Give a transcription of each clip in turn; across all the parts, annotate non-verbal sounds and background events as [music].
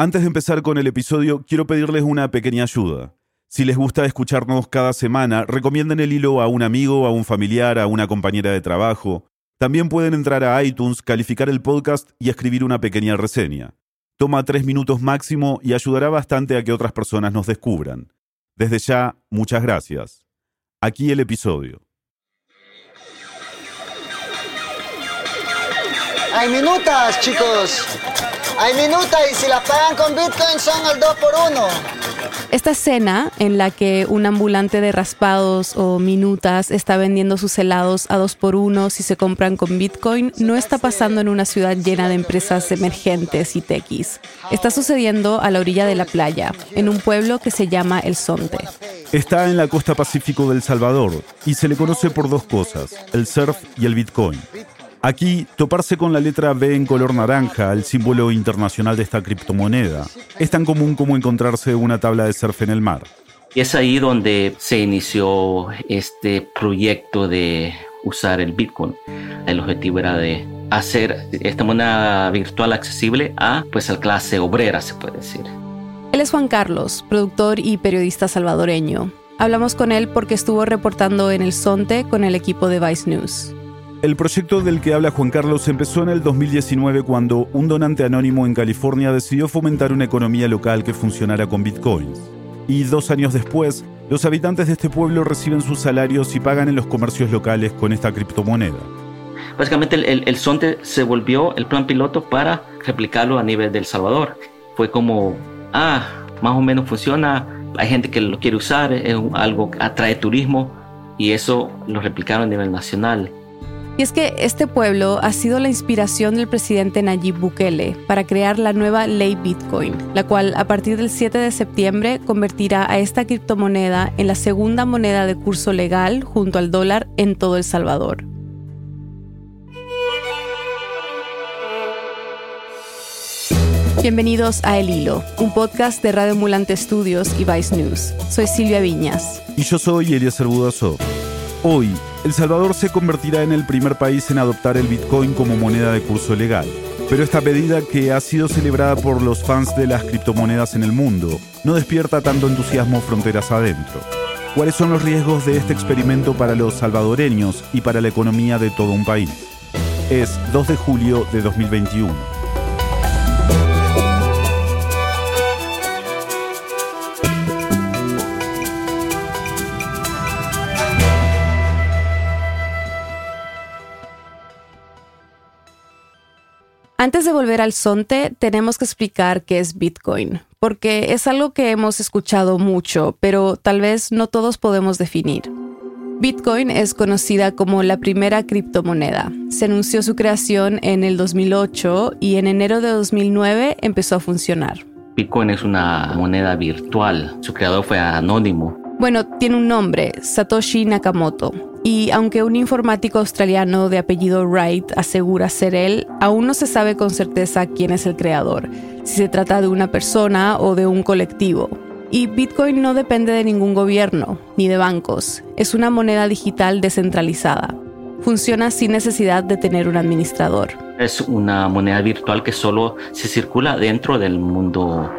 Antes de empezar con el episodio, quiero pedirles una pequeña ayuda. Si les gusta escucharnos cada semana, recomienden el hilo a un amigo, a un familiar, a una compañera de trabajo. También pueden entrar a iTunes, calificar el podcast y escribir una pequeña reseña. Toma tres minutos máximo y ayudará bastante a que otras personas nos descubran. Desde ya, muchas gracias. Aquí el episodio. Hay minutas, chicos. Hay minutas y si las pagan con Bitcoin son al 2 por 1 Esta escena en la que un ambulante de raspados o minutas está vendiendo sus helados a 2 por 1 si se compran con Bitcoin no está pasando en una ciudad llena de empresas emergentes y tequis. Está sucediendo a la orilla de la playa, en un pueblo que se llama El Sonte. Está en la costa pacífico del Salvador y se le conoce por dos cosas, el surf y el Bitcoin. Aquí, toparse con la letra B en color naranja, el símbolo internacional de esta criptomoneda, es tan común como encontrarse una tabla de surf en el mar. Y es ahí donde se inició este proyecto de usar el Bitcoin. El objetivo era de hacer esta moneda virtual accesible a pues a clase obrera, se puede decir. Él es Juan Carlos, productor y periodista salvadoreño. Hablamos con él porque estuvo reportando en el Sonte con el equipo de Vice News. El proyecto del que habla Juan Carlos empezó en el 2019 cuando un donante anónimo en California decidió fomentar una economía local que funcionara con bitcoins. Y dos años después, los habitantes de este pueblo reciben sus salarios y pagan en los comercios locales con esta criptomoneda. Básicamente el, el, Sonte se volvió el plan piloto para replicarlo a nivel del Salvador. Fue como, ah, más o menos funciona, hay gente que lo quiere usar, es algo que atrae turismo y eso lo replicaron a nivel nacional. Y es que este pueblo ha sido la inspiración del presidente Nayib Bukele para crear la nueva ley Bitcoin, la cual a partir del 7 de septiembre convertirá a esta criptomoneda en la segunda moneda de curso legal junto al dólar en todo El Salvador. Bienvenidos a El Hilo, un podcast de Radio Mulante Estudios y Vice News. Soy Silvia Viñas. Y yo soy Eliezer Budazo. Hoy, El Salvador se convertirá en el primer país en adoptar el Bitcoin como moneda de curso legal. Pero esta medida, que ha sido celebrada por los fans de las criptomonedas en el mundo, no despierta tanto entusiasmo fronteras adentro. ¿Cuáles son los riesgos de este experimento para los salvadoreños y para la economía de todo un país? Es 2 de julio de 2021. Antes de volver al Sonte, tenemos que explicar qué es Bitcoin, porque es algo que hemos escuchado mucho, pero tal vez no todos podemos definir. Bitcoin es conocida como la primera criptomoneda. Se anunció su creación en el 2008 y en enero de 2009 empezó a funcionar. Bitcoin es una moneda virtual. Su creador fue anónimo. Bueno, tiene un nombre, Satoshi Nakamoto. Y aunque un informático australiano de apellido Wright asegura ser él, aún no se sabe con certeza quién es el creador, si se trata de una persona o de un colectivo. Y Bitcoin no depende de ningún gobierno ni de bancos, es una moneda digital descentralizada. Funciona sin necesidad de tener un administrador. Es una moneda virtual que solo se circula dentro del mundo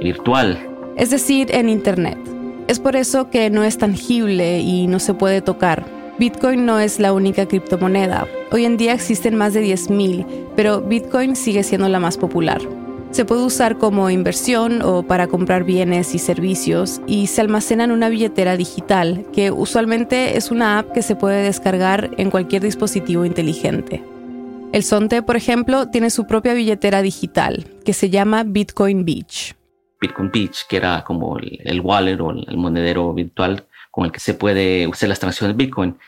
virtual. Es decir, en Internet. Es por eso que no es tangible y no se puede tocar, Bitcoin no es la única criptomoneda. Hoy en día existen más de 10.000, pero Bitcoin sigue siendo la más popular. Se puede usar como inversión o para comprar bienes y servicios y se almacena en una billetera digital, que usualmente es una app que se puede descargar en cualquier dispositivo inteligente. El Sonte, por ejemplo, tiene su propia billetera digital, que se llama Bitcoin Beach. Bitcoin Beach, que era como el, wallet o el monedero virtual con el que se puede usar las transacciones Bitcoin.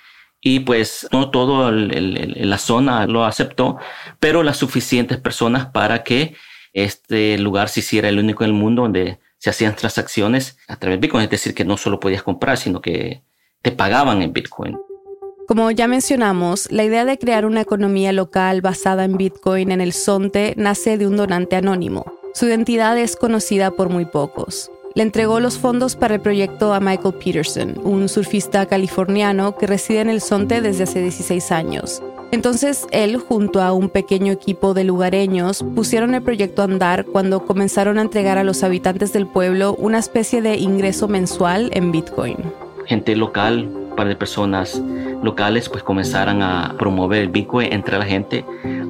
Y pues no todo la zona lo aceptó, pero las suficientes personas para que este lugar se hiciera el único en el mundo donde se hacían transacciones a través de Bitcoin. Es decir, que no solo podías comprar, sino que te pagaban en Bitcoin. Como ya mencionamos, la idea de crear una economía local basada en Bitcoin en el Sonte nace de un donante anónimo. Su identidad es conocida por muy pocos le entregó los fondos para el proyecto a Michael Peterson, un surfista californiano que reside en el Sonte desde hace 16 años. Entonces él, junto a un pequeño equipo de lugareños, pusieron el proyecto a andar cuando comenzaron a entregar a los habitantes del pueblo una especie de ingreso mensual en Bitcoin. Gente local, un par de personas locales, pues comenzaron a promover el Bitcoin entre la gente,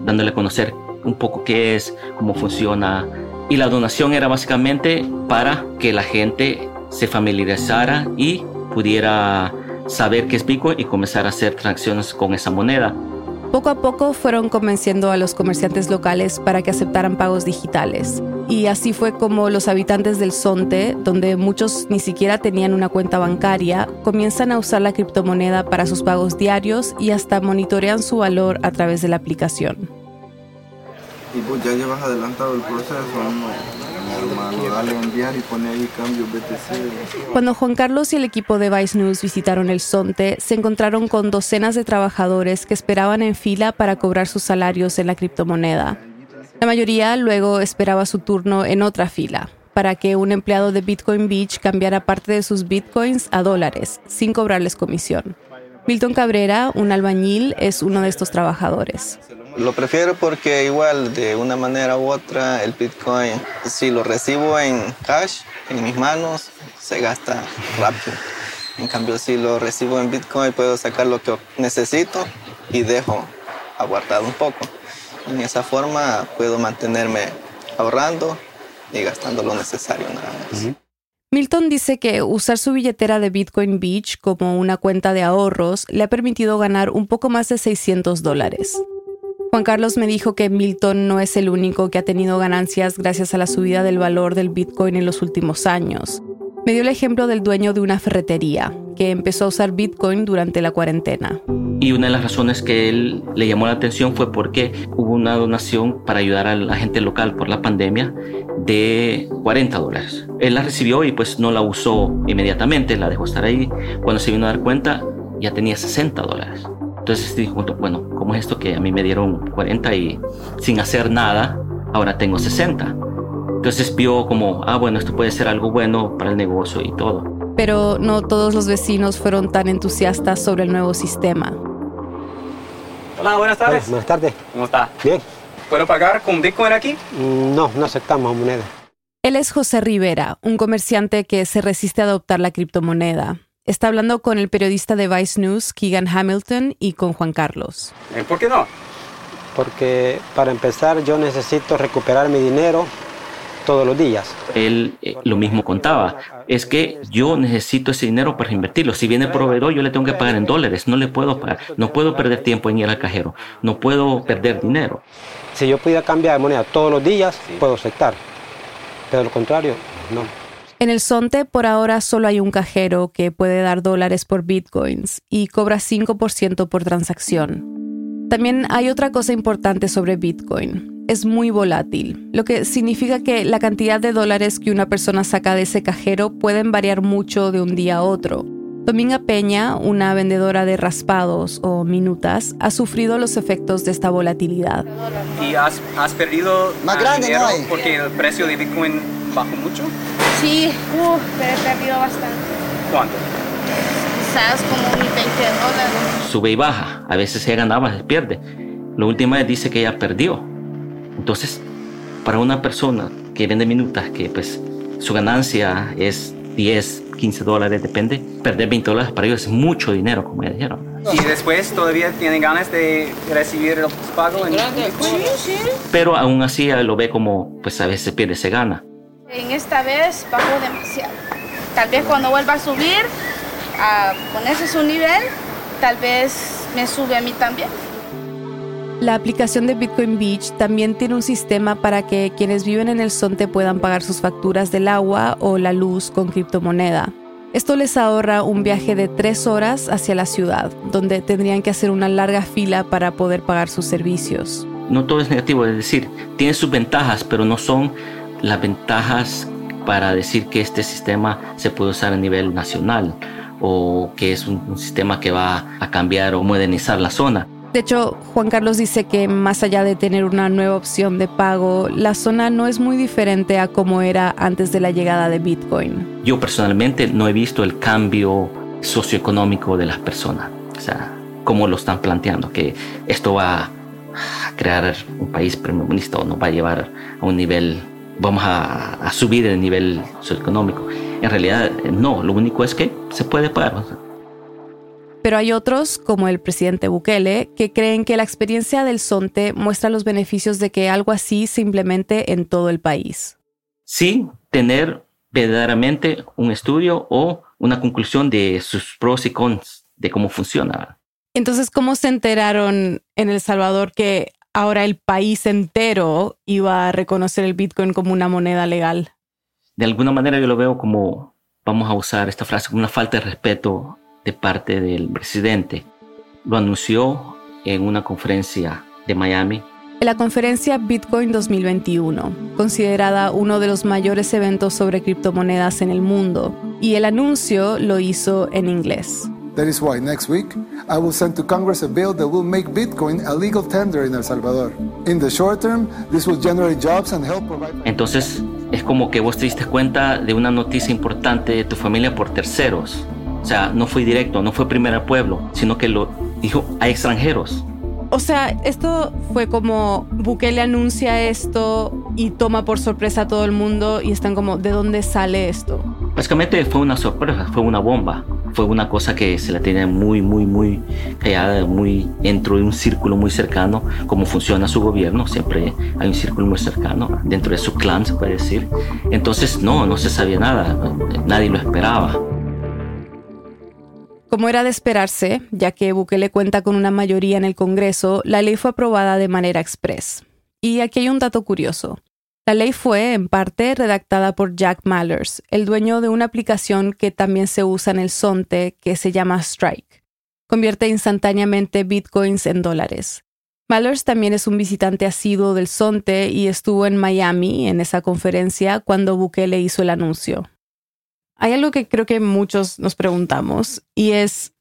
dándole a conocer un poco qué es, cómo funciona. Y la donación era básicamente para que la gente se familiarizara y pudiera saber qué es Bitcoin y comenzar a hacer transacciones con esa moneda. Poco a poco fueron convenciendo a los comerciantes locales para que aceptaran pagos digitales. Y así fue como los habitantes del Sonte, donde muchos ni siquiera tenían una cuenta bancaria, comienzan a usar la criptomoneda para sus pagos diarios y hasta monitorean su valor a través de la aplicación. Y pues ya llevas adelantado el proceso. Cuando Juan Carlos y el equipo de Vice News visitaron el Sonte, se encontraron con docenas de trabajadores que esperaban en fila para cobrar sus salarios en la criptomoneda. La mayoría luego esperaba su turno en otra fila, para que un empleado de Bitcoin Beach cambiara parte de sus bitcoins a dólares, sin cobrarles comisión. Milton Cabrera, un albañil, es uno de estos trabajadores. Lo prefiero porque igual de una manera u otra el Bitcoin, si lo recibo en cash, en mis manos, se gasta rápido. En cambio, si lo recibo en Bitcoin, puedo sacar lo que necesito y dejo aguardado un poco. En esa forma puedo mantenerme ahorrando y gastando lo necesario nada más. Milton dice que usar su billetera de Bitcoin Beach como una cuenta de ahorros le ha permitido ganar un poco más de 600 dólares. Juan Carlos me dijo que Milton no es el único que ha tenido ganancias gracias a la subida del valor del Bitcoin en los últimos años. Me dio el ejemplo del dueño de una ferretería, que empezó a usar Bitcoin durante la cuarentena. Y una de las razones que él le llamó la atención fue porque hubo una donación para ayudar a la gente local por la pandemia de 40 dólares. Él la recibió y pues no la usó inmediatamente, la dejó estar ahí. Cuando se vino a dar cuenta ya tenía 60 dólares. Entonces dijo, bueno, ¿cómo es esto que a mí me dieron 40 y sin hacer nada, ahora tengo 60? Entonces vio como, ah, bueno, esto puede ser algo bueno para el negocio y todo. Pero no todos los vecinos fueron tan entusiastas sobre el nuevo sistema. Hola, buenas tardes. buenas tardes. ¿Cómo está? Bien. ¿Puedo pagar con Bitcoin aquí? Mm, no, no aceptamos moneda. Él es José Rivera, un comerciante que se resiste a adoptar la criptomoneda. Está hablando con el periodista de Vice News, Keegan Hamilton, y con Juan Carlos. Eh, ¿Por qué no? Porque para empezar yo necesito recuperar mi dinero todos los días. Él eh, lo mismo contaba, es que yo necesito ese dinero para invertirlo. Si viene el proveedor, yo le tengo que pagar en dólares, no le puedo pagar, no puedo perder tiempo en ir al cajero, no puedo perder dinero. Si yo pudiera cambiar de moneda todos los días, puedo aceptar, pero lo contrario, no. En el Sonte por ahora solo hay un cajero que puede dar dólares por bitcoins y cobra 5% por transacción. También hay otra cosa importante sobre Bitcoin. Es muy volátil, lo que significa que la cantidad de dólares que una persona saca de ese cajero pueden variar mucho de un día a otro. Dominga Peña, una vendedora de raspados o minutas, ha sufrido los efectos de esta volatilidad. ¿Y has, perdido Más grande dinero no porque el precio de Bitcoin bajó mucho? Sí, pero he perdido bastante. ¿Cuánto? Quizás como 20 dólares. Sube y baja, a veces se ganaba, se pierde. Lo última vez dice que ella perdió. Entonces, para una persona que vende minutas, que pues su ganancia es 10, 15 dólares, depende, perder 20 dólares para ellos es mucho dinero, como ya dijeron. ¿Y después todavía tienen ganas de recibir el pago en Sí, sí. Pero aún así lo ve como, pues a veces pierde, se gana. En esta vez bajó demasiado. Tal vez cuando vuelva a subir, a ponerse su nivel, tal vez me sube a mí también. La aplicación de Bitcoin Beach también tiene un sistema para que quienes viven en el Sonte puedan pagar sus facturas del agua o la luz con criptomoneda. Esto les ahorra un viaje de tres horas hacia la ciudad, donde tendrían que hacer una larga fila para poder pagar sus servicios. No todo es negativo, es decir, tiene sus ventajas, pero no son las ventajas para decir que este sistema se puede usar a nivel nacional o que es un, sistema que va a cambiar o modernizar la zona. De hecho, Juan Carlos dice que más allá de tener una nueva opción de pago, la zona no es muy diferente a como era antes de la llegada de Bitcoin. Yo personalmente no he visto el cambio socioeconómico de las personas. O sea, como lo están planteando, que esto va a crear un país o nos va a llevar a un nivel, vamos a, a subir el nivel socioeconómico. En realidad, no, lo único es que se puede pagar. Pero hay otros, como el presidente Bukele, que creen que la experiencia del SONTE muestra los beneficios de que algo así se implemente en todo el país. Sí, tener verdaderamente un estudio o una conclusión de sus pros y cons de cómo funciona. Entonces, ¿cómo se enteraron en El Salvador que ahora el país entero iba a reconocer el Bitcoin como una moneda legal? De alguna manera yo lo veo como, vamos a usar esta frase, como una falta de respeto de parte del presidente. Lo anunció en una conferencia de Miami. En la conferencia Bitcoin 2021, considerada uno de los mayores eventos sobre criptomonedas en el mundo, y el anuncio lo hizo en inglés. That is why next week I will send to Congress a bill that will make Bitcoin a legal tender in El Salvador. In the short term, this will generate jobs and help provide. Entonces, es como que vos te diste cuenta de una noticia importante de tu familia por terceros. O sea, no fue directo, no fue primero pueblo, sino que lo dijo a extranjeros. O sea, esto fue como Bukele anuncia esto y toma por sorpresa a todo el mundo y están como, ¿de dónde sale esto? Básicamente fue una sorpresa, fue una bomba. Fue una cosa que se la tiene muy, muy, muy callada, muy dentro de un círculo muy cercano, como funciona su gobierno. Siempre hay un círculo muy cercano, dentro de su clan, se puede decir. Entonces, no, no se sabía nada, nadie lo esperaba. Como era de esperarse, ya que Bukele cuenta con una mayoría en el Congreso, la ley fue aprobada de manera express. Y aquí hay un dato curioso. La ley fue, en parte, redactada por Jack Mallers, el dueño de una aplicación que también se usa en el Sonte, que se llama Strike. Convierte instantáneamente bitcoins en dólares. Mallers también es un visitante asiduo del Sonte y estuvo en Miami en esa conferencia cuando Bukele hizo el anuncio. Hay algo que creo que muchos nos preguntamos y es,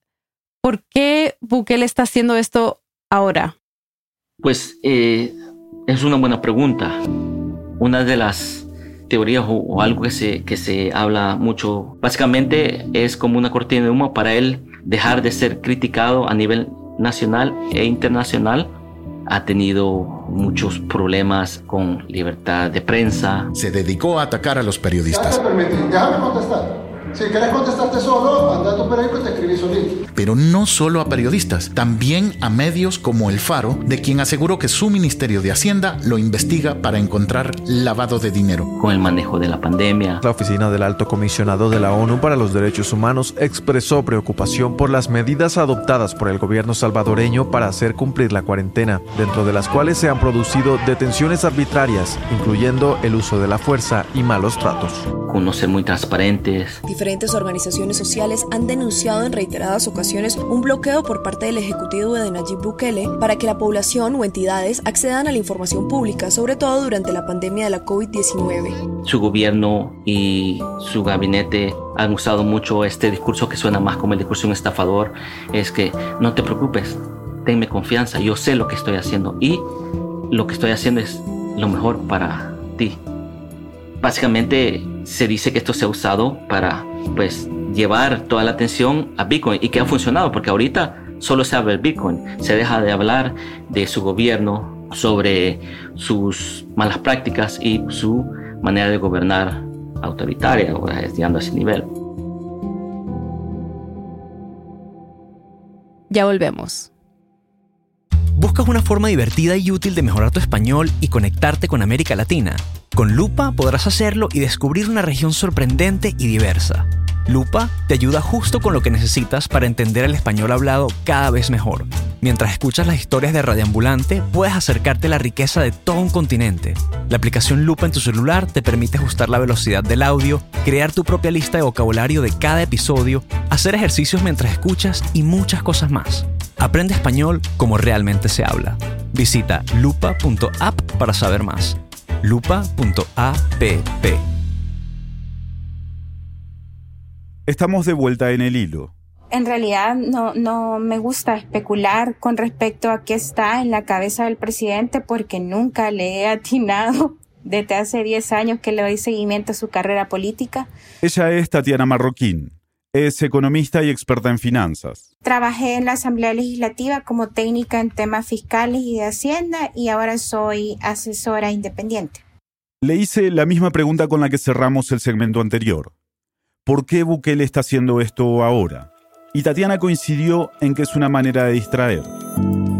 ¿por qué Bukele está haciendo esto ahora? Pues eh, es una buena pregunta. Una de las teorías o, o, algo que se, que se habla mucho, básicamente es como una cortina de humo para él dejar de ser criticado a nivel nacional e internacional. Ha tenido muchos problemas con libertad de prensa. Se dedicó a atacar a los periodistas. Ya déjame contestar. Si quieres contestarte solo, anda a tu periódico y te escribí solito. Pero no solo a periodistas, también a medios como El Faro, de quien aseguró que su Ministerio de Hacienda lo investiga para encontrar lavado de dinero. Con el manejo de la pandemia. La oficina del Alto Comisionado de la ONU para los Derechos Humanos expresó preocupación por las medidas adoptadas por el gobierno salvadoreño para hacer cumplir la cuarentena, dentro de las cuales se han producido detenciones arbitrarias, incluyendo el uso de la fuerza y malos tratos. Conocer muy transparentes. Diferentes organizaciones sociales han denunciado en reiteradas ocasiones un bloqueo por parte del Ejecutivo de Nayib Bukele para que la población o entidades accedan a la información pública, sobre todo durante la pandemia de la COVID-19. Su gobierno y su gabinete han usado mucho este discurso que suena más como el discurso de un estafador, es que no te preocupes, tenme confianza, yo sé lo que estoy haciendo y lo que estoy haciendo es lo mejor para ti. Básicamente se dice que esto se ha usado para pues llevar toda la atención a Bitcoin y que ha funcionado porque ahorita solo se habla del Bitcoin, se deja de hablar de su gobierno, sobre sus malas prácticas y su manera de gobernar autoritaria, llegando a ese nivel. Ya volvemos. ¿Buscas una forma divertida y útil de mejorar tu español y conectarte con América Latina? Con Lupa podrás hacerlo y descubrir una región sorprendente y diversa. Lupa te ayuda justo con lo que necesitas para entender el español hablado cada vez mejor. Mientras escuchas las historias de Radioambulante, puedes acercarte a la riqueza de todo un continente. La aplicación Lupa en tu celular te permite ajustar la velocidad del audio, crear tu propia lista de vocabulario de cada episodio, hacer ejercicios mientras escuchas y muchas cosas más. Aprende español como realmente se habla. Visita lupa.app para saber más. lupa.app. Estamos de vuelta en el hilo. En realidad no, no me gusta especular con respecto a qué está en la cabeza del presidente porque nunca le he atinado desde hace 10 años que le doy seguimiento a su carrera política. Ella es Tatiana Marroquín. Es economista y experta en finanzas. Trabajé en la Asamblea Legislativa como técnica en temas fiscales y de Hacienda y ahora soy asesora independiente. Le hice la misma pregunta con la que cerramos el segmento anterior. ¿Por qué Bukele está haciendo esto ahora? Y Tatiana coincidió en que es una manera de distraer.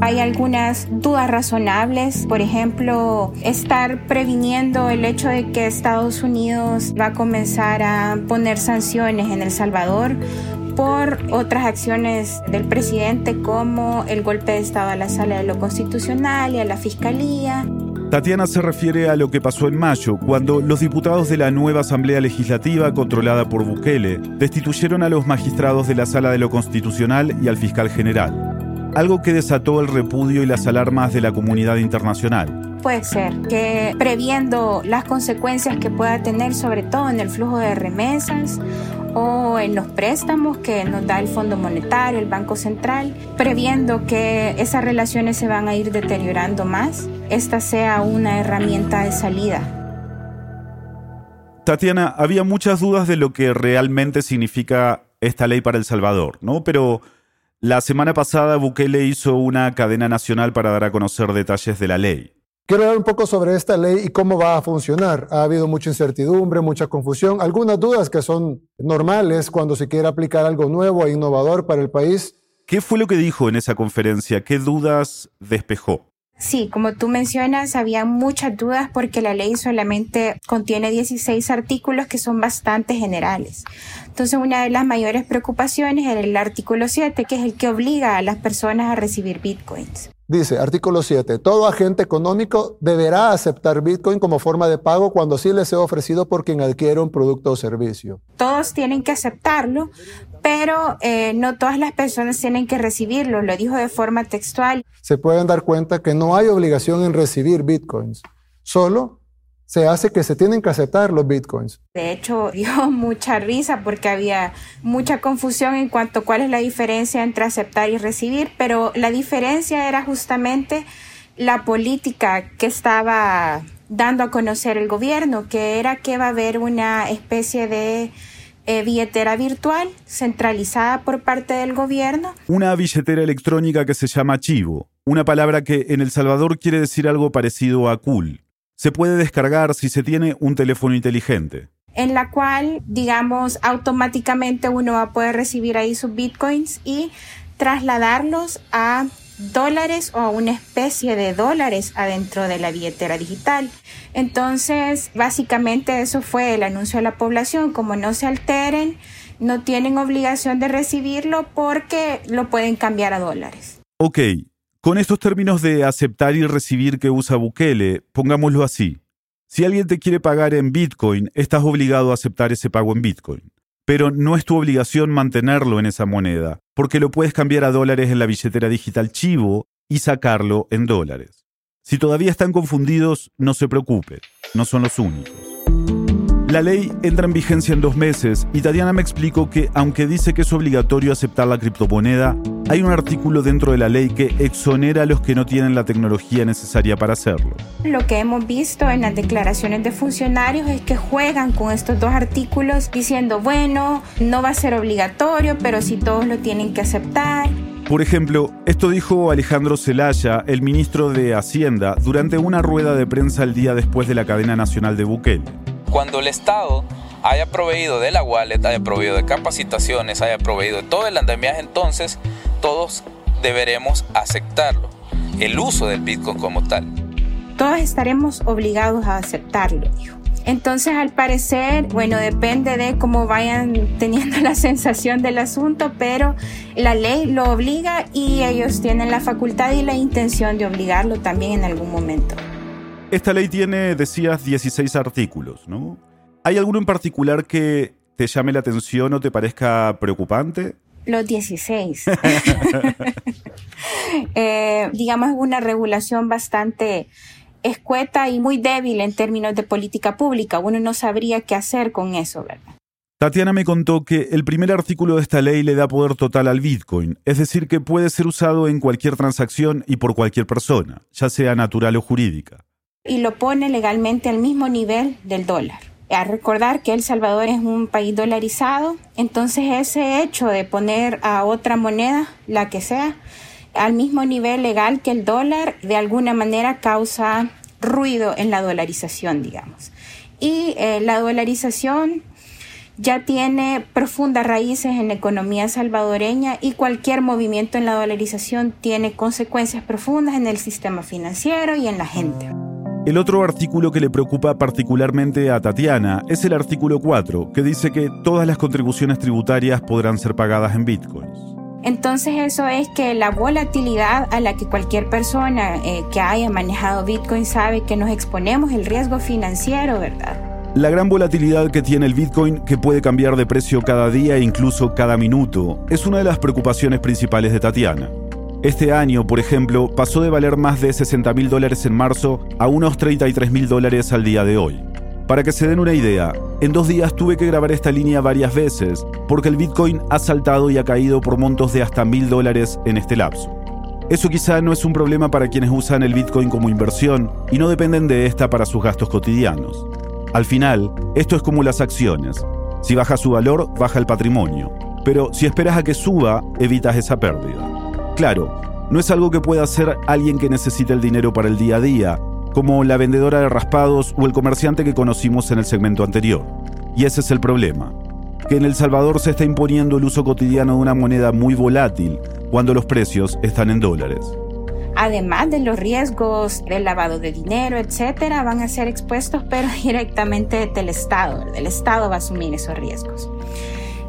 Hay algunas dudas razonables, por ejemplo, estar previniendo el hecho de que Estados Unidos va a comenzar a poner sanciones en El Salvador por otras acciones del presidente como el golpe de Estado a la sala de lo constitucional y a la fiscalía. Tatiana se refiere a lo que pasó en mayo, cuando los diputados de la nueva Asamblea Legislativa, controlada por Bukele, destituyeron a los magistrados de la Sala de lo Constitucional y al fiscal general, algo que desató el repudio y las alarmas de la comunidad internacional. Puede ser que previendo las consecuencias que pueda tener, sobre todo en el flujo de remesas o en los préstamos que nos da el Fondo Monetario, el Banco Central, previendo que esas relaciones se van a ir deteriorando más, esta sea una herramienta de salida. Tatiana, había muchas dudas de lo que realmente significa esta ley para El Salvador, ¿no? Pero la semana pasada Bukele hizo una cadena nacional para dar a conocer detalles de la ley. Quiero hablar un poco sobre esta ley y cómo va a funcionar. Ha habido mucha incertidumbre, mucha confusión, algunas dudas que son normales cuando se quiere aplicar algo nuevo e innovador para el país. ¿Qué fue lo que dijo en esa conferencia? ¿Qué dudas despejó? Sí, como tú mencionas, había muchas dudas porque la ley solamente contiene 16 artículos que son bastante generales. Entonces, una de las mayores preocupaciones era el artículo 7, que es el que obliga a las personas a recibir bitcoins. Dice, artículo 7, todo agente económico deberá aceptar Bitcoin como forma de pago cuando sí le sea ofrecido por quien adquiere un producto o servicio. Todos tienen que aceptarlo, pero eh, no todas las personas tienen que recibirlo, lo dijo de forma textual. Se pueden dar cuenta que no hay obligación en recibir Bitcoins, solo se hace que se tienen que aceptar los bitcoins. De hecho, [laughs] dio mucha risa porque había mucha confusión en cuanto a cuál es la diferencia entre aceptar y recibir, pero la diferencia era justamente la política que estaba dando a conocer el gobierno, que era que va a haber una especie de eh, billetera virtual centralizada por parte del gobierno. Una billetera electrónica que se llama Chivo, una palabra que en El Salvador quiere decir algo parecido a cool se puede descargar si se tiene un teléfono inteligente. En la cual, digamos, automáticamente uno va a poder recibir ahí sus bitcoins y trasladarlos a dólares o a una especie de dólares adentro de la billetera digital. Entonces, básicamente eso fue el anuncio a la población, como no se alteren, no tienen obligación de recibirlo porque lo pueden cambiar a dólares. Ok, con estos términos de aceptar y recibir que usa Bukele, pongámoslo así. Si alguien te quiere pagar en Bitcoin, estás obligado a aceptar ese pago en Bitcoin. Pero no es tu obligación mantenerlo en esa moneda, porque lo puedes cambiar a dólares en la billetera digital Chivo y sacarlo en dólares. Si todavía están confundidos, no se preocupe, no son los únicos. La ley entra en vigencia en dos meses y Tatiana me explicó que, aunque dice que es obligatorio aceptar la criptomoneda, hay un artículo dentro de la ley que exonera a los que no tienen la tecnología necesaria para hacerlo. Lo que hemos visto en las declaraciones de funcionarios es que juegan con estos dos artículos diciendo, bueno, no va a ser obligatorio, pero si todos lo tienen que aceptar. Por ejemplo, esto dijo Alejandro Zelaya, el ministro de Hacienda, durante una rueda de prensa el día después de la cadena nacional de Bukele cuando el Estado haya proveído de la wallet, haya proveído de capacitaciones, haya proveído de todo el andamiaje, entonces todos deberemos aceptarlo, el uso del Bitcoin como tal. Todos estaremos obligados a aceptarlo, dijo. Entonces, al parecer, bueno, depende de cómo vayan teniendo [laughs] la sensación del asunto, pero la ley lo obliga y ellos tienen la facultad y la intención de obligarlo también en algún momento. Esta ley tiene, decías, 16 artículos, ¿no? ¿Hay alguno en particular que te llame la atención o te parezca preocupante? Los 16. [laughs] eh, digamos, una regulación bastante escueta y muy débil en términos de política pública. Uno no sabría qué hacer con eso, ¿verdad? Tatiana me contó que el primer artículo de esta ley le da poder total al Bitcoin, es decir, que puede ser usado en cualquier transacción y por cualquier persona, ya sea natural o jurídica y lo pone legalmente al mismo nivel del dólar. A recordar que El Salvador es un país dolarizado, entonces ese hecho de poner a otra moneda, la que sea, al mismo nivel legal que el dólar, de alguna manera causa ruido en la dolarización, digamos. Y eh, la dolarización ya tiene profundas raíces en la economía salvadoreña y cualquier movimiento en la dolarización tiene consecuencias profundas en el sistema financiero y en la gente. El otro artículo que le preocupa particularmente a Tatiana es el artículo 4, que dice que todas las contribuciones tributarias podrán ser pagadas en bitcoins. Entonces eso es que la volatilidad a la que cualquier persona eh, que haya manejado Bitcoin sabe que nos exponemos el riesgo financiero, ¿verdad? La gran volatilidad que tiene el Bitcoin, que puede cambiar de precio cada día e incluso cada minuto, es una de las preocupaciones principales de Tatiana. Este año, por ejemplo, pasó de valer más de 60 mil dólares en marzo a unos 33 mil dólares al día de hoy. Para que se den una idea, en dos días tuve que grabar esta línea varias veces porque el Bitcoin ha saltado y ha caído por montos de hasta mil dólares en este lapso. Eso quizá no es un problema para quienes usan el Bitcoin como inversión y no dependen de esta para sus gastos cotidianos. Al final, esto es como las acciones. Si baja su valor, baja el patrimonio. Pero si esperas a que suba, evitas esa pérdida. Claro, no es algo que pueda hacer alguien que necesite el dinero para el día a día, como la vendedora de raspados o el comerciante que conocimos en el segmento anterior. Y ese es el problema, que en El Salvador se está imponiendo el uso cotidiano de una moneda muy volátil cuando los precios están en dólares además de los riesgos del lavado de dinero, etcétera, van a ser expuestos, pero [laughs] directamente del Estado. El Estado va a asumir esos riesgos.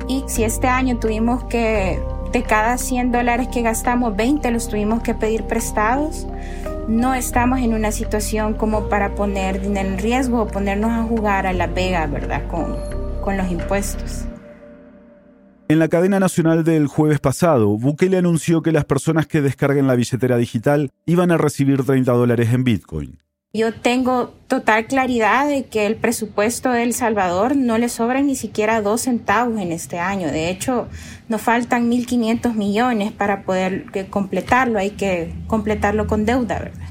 Y si este año tuvimos que, de cada 100 dólares que gastamos, 20 los tuvimos que pedir prestados, no estamos en una situación como para poner dinero en riesgo o ponernos a jugar a la vega, ¿verdad? Con, con los impuestos. En la cadena nacional del jueves pasado, Bukele anunció que las personas que descarguen la billetera digital iban a recibir 30 dólares en Bitcoin. Yo tengo total claridad de que el presupuesto de El Salvador no le sobra ni siquiera dos centavos en este año. De hecho, nos faltan 1.500 millones para poder completarlo. Hay que completarlo con deuda, ¿verdad?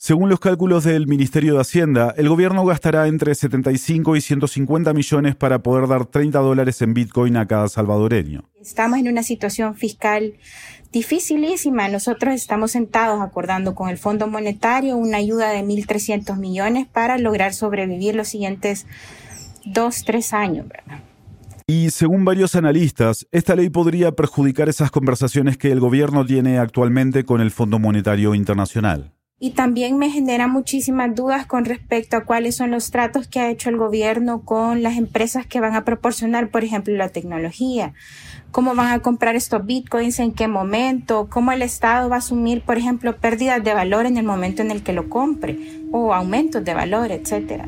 Según los cálculos del Ministerio de Hacienda, el gobierno gastará entre 75 y 150 millones para poder dar 30 dólares en Bitcoin a cada salvadoreño. Estamos en una situación fiscal dificilísima. Nosotros estamos sentados acordando con el Fondo Monetario una ayuda de 1.300 millones para lograr sobrevivir los siguientes dos, tres años. Y según varios analistas, esta ley podría perjudicar esas conversaciones que el gobierno tiene actualmente con el Fondo Monetario Internacional. Y también me genera muchísimas dudas con respecto a cuáles son los tratos que ha hecho el gobierno con las empresas que van a proporcionar, por ejemplo, la tecnología. Cómo van a comprar estos bitcoins, en qué momento, cómo el Estado va a asumir, por ejemplo, pérdidas de valor en el momento en el que lo compre o aumentos de valor, etcétera.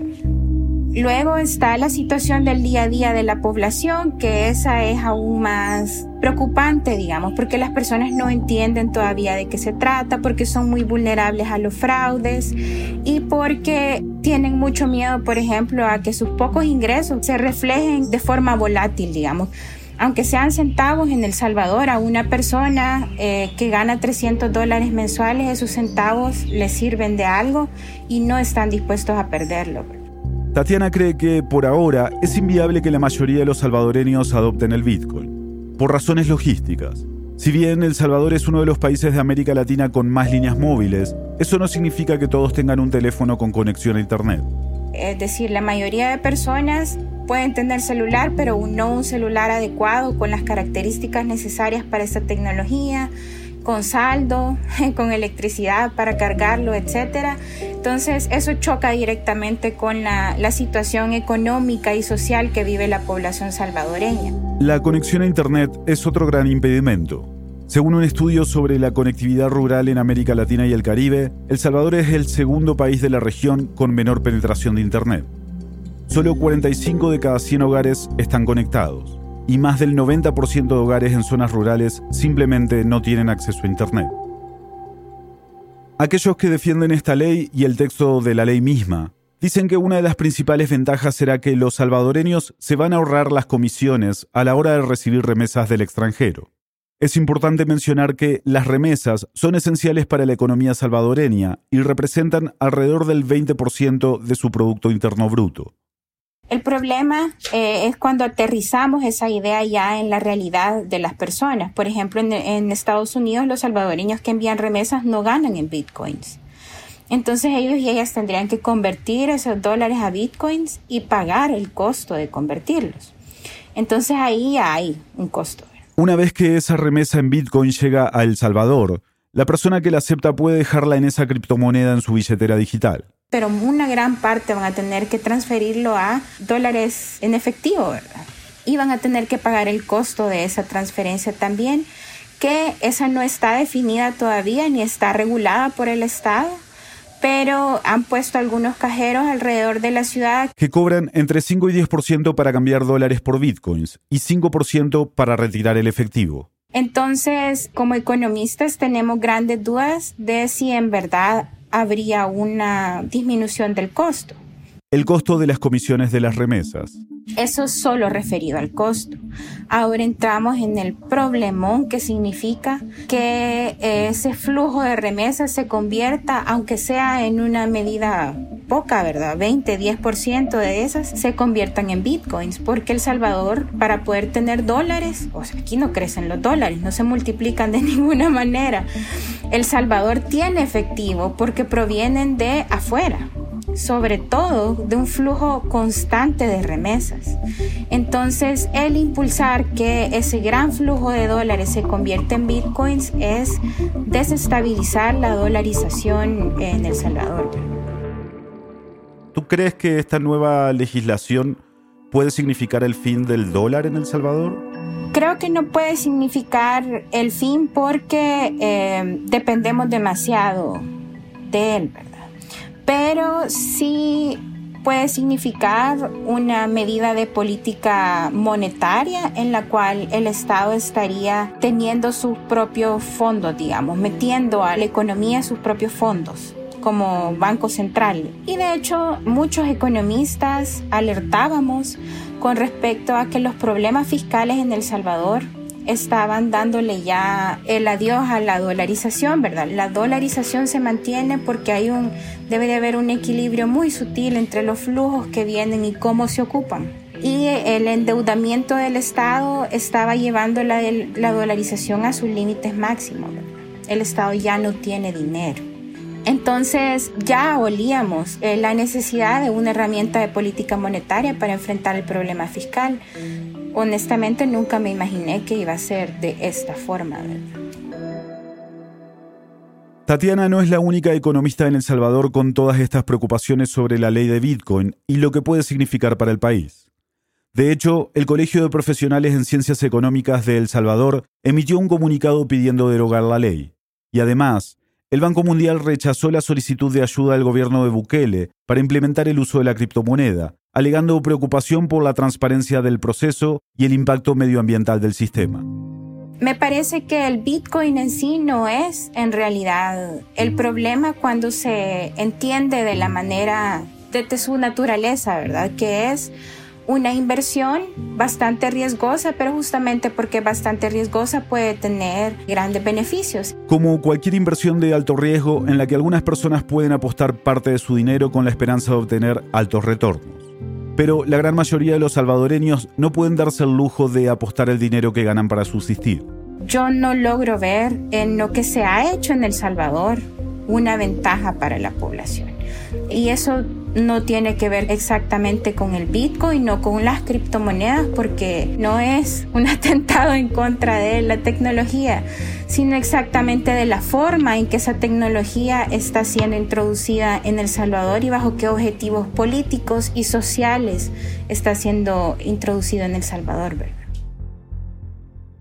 Luego está la situación del día a día de la población, que esa es aún más preocupante, digamos, porque las personas no entienden todavía de qué se trata, porque son muy vulnerables a los fraudes y porque tienen mucho miedo, por ejemplo, a que sus pocos ingresos se reflejen de forma volátil, digamos. Aunque sean centavos en El Salvador, a una persona eh, que gana 300 dólares mensuales, esos centavos le sirven de algo y no están dispuestos a perderlo. Tatiana cree que, por ahora, es inviable que la mayoría de los salvadoreños adopten el Bitcoin, por razones logísticas. Si bien El Salvador es uno de los países de América Latina con más líneas móviles, eso no significa que todos tengan un teléfono con conexión a Internet. Es decir, la mayoría de personas pueden tener celular, pero no un celular adecuado con las características necesarias para esta tecnología con saldo, [laughs] con electricidad para cargarlo, etcétera. Entonces, eso choca directamente con la, la situación económica y social que vive la población salvadoreña. La conexión a Internet es otro gran impedimento. Según un estudio sobre la conectividad rural en América Latina y el Caribe, El Salvador es el segundo país de la región con menor penetración de Internet. Solo 45 de cada 100 hogares están conectados y más del 90% de hogares en zonas rurales simplemente no tienen acceso a Internet. Aquellos que defienden esta ley y el texto de la ley misma dicen que una de las principales ventajas será que los salvadoreños se van a ahorrar las comisiones a la hora de recibir remesas del extranjero. Es importante mencionar que las remesas son esenciales para la economía salvadoreña y representan alrededor del 20% de su Producto Interno Bruto. El problema eh, es cuando aterrizamos esa idea ya en la realidad de las personas. Por ejemplo, en, en, Estados Unidos los salvadoreños que envían remesas no ganan en bitcoins. Entonces ellos y ellas tendrían que convertir esos dólares a bitcoins y pagar el costo de convertirlos. Entonces ahí hay un costo. Una vez que esa remesa en bitcoin llega a El Salvador, la persona que la acepta puede dejarla en esa criptomoneda en su billetera digital pero una gran parte van a tener que transferirlo a dólares en efectivo, ¿verdad? Y van a tener que pagar el costo de esa transferencia también, que esa no está definida todavía ni está regulada por el Estado, pero han puesto algunos cajeros alrededor de la ciudad que cobran entre 5 y 10% para cambiar dólares por bitcoins y 5% para retirar el efectivo. Entonces, como economistas tenemos grandes dudas de si en verdad habría una disminución del costo. El costo de las comisiones de las remesas. Eso es solo referido al costo. Ahora entramos en el problemón que significa que ese flujo de remesas se convierta, aunque sea en una medida poca, ¿verdad? 20, 10% de esas se conviertan en bitcoins, porque El Salvador, para poder tener dólares, o sea, aquí no crecen los dólares, no se multiplican de [laughs] ninguna manera. El Salvador tiene efectivo porque provienen de afuera sobre todo de un flujo constante de remesas. Entonces, el impulsar que ese gran flujo de dólares se convierta en bitcoins es desestabilizar la dolarización en El Salvador. ¿Tú crees que esta nueva legislación puede significar el fin del dólar en El Salvador? Creo que no puede significar el fin porque eh, dependemos demasiado de él, ¿verdad? pero sí puede significar una medida de política monetaria en la cual el Estado estaría teniendo sus propios fondos, digamos, metiendo a la economía sus propios fondos como Banco Central. Y de hecho, muchos economistas alertábamos con respecto a que los problemas fiscales en El Salvador estaban dándole ya el adiós a la dolarización, ¿verdad? La dolarización se mantiene porque hay un, debe de haber un equilibrio muy sutil entre los flujos que vienen y cómo se ocupan. Y el endeudamiento del Estado estaba llevando la, la dolarización a sus límites máximos. El Estado ya no tiene dinero. Entonces ya olíamos eh, la necesidad de una herramienta de política monetaria para enfrentar el problema fiscal honestamente nunca me imaginé que iba a ser de esta forma. Tatiana no es la única economista en El Salvador con todas estas preocupaciones sobre la ley de Bitcoin y lo que puede significar para el país. De hecho, el Colegio de Profesionales en Ciencias Económicas de El Salvador emitió un comunicado pidiendo derogar la ley. Y además, el Banco Mundial rechazó la solicitud de ayuda del gobierno de Bukele para implementar el uso de la criptomoneda, alegando preocupación por la transparencia del proceso y el impacto medioambiental del sistema. Me parece que el Bitcoin en sí no es en realidad el problema cuando se entiende de la manera de su naturaleza, ¿verdad? Que es una inversión bastante riesgosa, pero justamente porque es bastante riesgosa puede tener grandes beneficios. Como cualquier inversión de alto riesgo en la que algunas personas pueden apostar parte de su dinero con la esperanza de obtener altos retornos. Pero la gran mayoría de los salvadoreños no pueden darse el lujo de apostar el dinero que ganan para subsistir. Yo no logro ver en lo que se ha hecho en El Salvador una ventaja para la población. Y eso no tiene que ver exactamente con el Bitcoin, no con las criptomonedas, porque no es un [laughs] atentado en contra de la tecnología, sino exactamente de la forma en que esa tecnología está siendo introducida en El Salvador y bajo qué objetivos políticos y sociales está siendo introducido en El Salvador.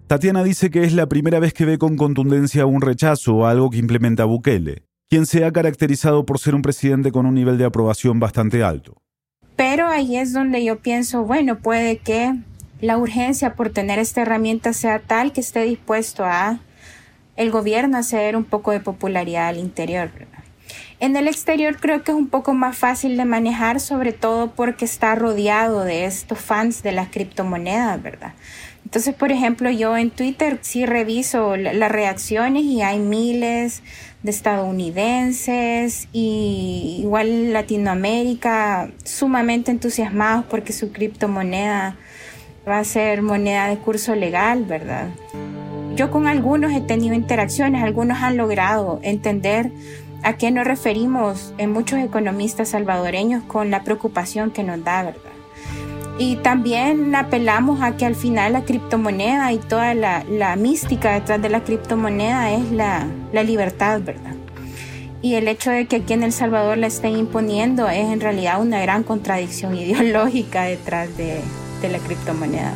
Tatiana dice que es la primera vez que ve con contundencia un rechazo a algo que implementa Bukele quien se ha caracterizado por ser un presidente con un nivel de aprobación bastante alto. Pero ahí es donde yo pienso, bueno, puede que la urgencia por tener esta herramienta sea tal que esté dispuesto a el gobierno a hacer un poco de popularidad al interior. En el exterior creo que es un poco más fácil de manejar, sobre todo porque está rodeado de estos fans de las criptomonedas, ¿verdad? Entonces, por ejemplo, yo en Twitter sí reviso las reacciones y hay miles de estadounidenses y igual Latinoamérica sumamente entusiasmados porque su criptomoneda va a ser moneda de curso legal, ¿verdad? Yo con algunos he tenido interacciones, algunos han logrado entender a qué nos referimos en muchos economistas salvadoreños con la preocupación que nos da, ¿verdad? Y también apelamos a que al final la criptomoneda y toda la, mística detrás de la criptomoneda es la, libertad, ¿verdad? Y el hecho de que aquí en El Salvador la estén imponiendo es en realidad una gran contradicción [laughs] ideológica detrás de, de la criptomoneda.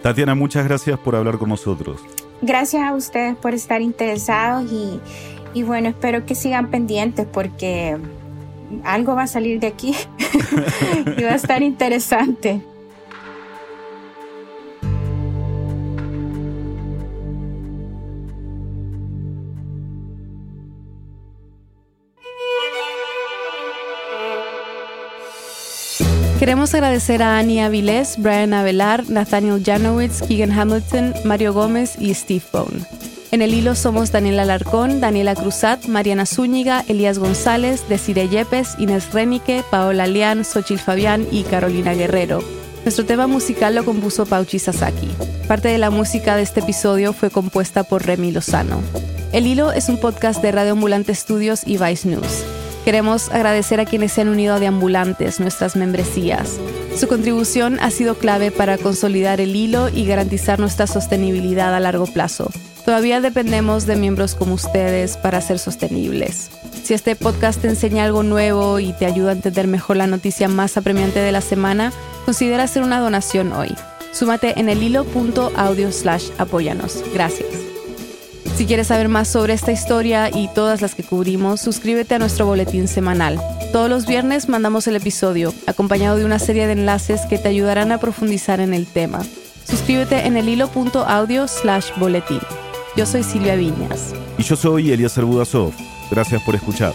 Tatiana, muchas gracias por hablar con nosotros. Gracias a ustedes por estar interesados y, y bueno, espero que sigan pendientes porque algo va a salir de aquí [laughs] y va a estar interesante. Queremos agradecer a Annie Avilés, Brian Avelar, Nathaniel Janowitz, Keegan Hamilton, Mario Gómez y Steve Bone. En el hilo somos Daniela Alarcón, Daniela Cruzat, Mariana Zúñiga, Elías González, Desiree Yepes, Inés Renique, Paola Leán, Xochil Fabián y Carolina Guerrero. Nuestro tema musical lo compuso Pauchi Sasaki. Parte de la música de este episodio fue compuesta por Remy Lozano. El Hilo es un podcast de Radio Ambulante Studios y Vice News. Queremos agradecer a quienes se han unido a Deambulantes, nuestras membresías. Su contribución ha sido clave para consolidar el hilo y garantizar nuestra sostenibilidad a largo plazo. Todavía dependemos de miembros como ustedes para ser sostenibles. Si este podcast te enseña algo nuevo y te ayuda a entender mejor la noticia más apremiante de la semana, considera hacer una donación hoy. Súmate en el hilo.audio slash apóyanos. Gracias. Si quieres saber más sobre esta historia y todas las que cubrimos, suscríbete a nuestro boletín semanal. Todos los viernes mandamos el episodio, acompañado de una serie de enlaces que te ayudarán a profundizar en el tema. Suscríbete en el hilo.audio slash boletín. Yo soy Silvia Viñas. Y yo soy Elías Budasov. Gracias por escuchar.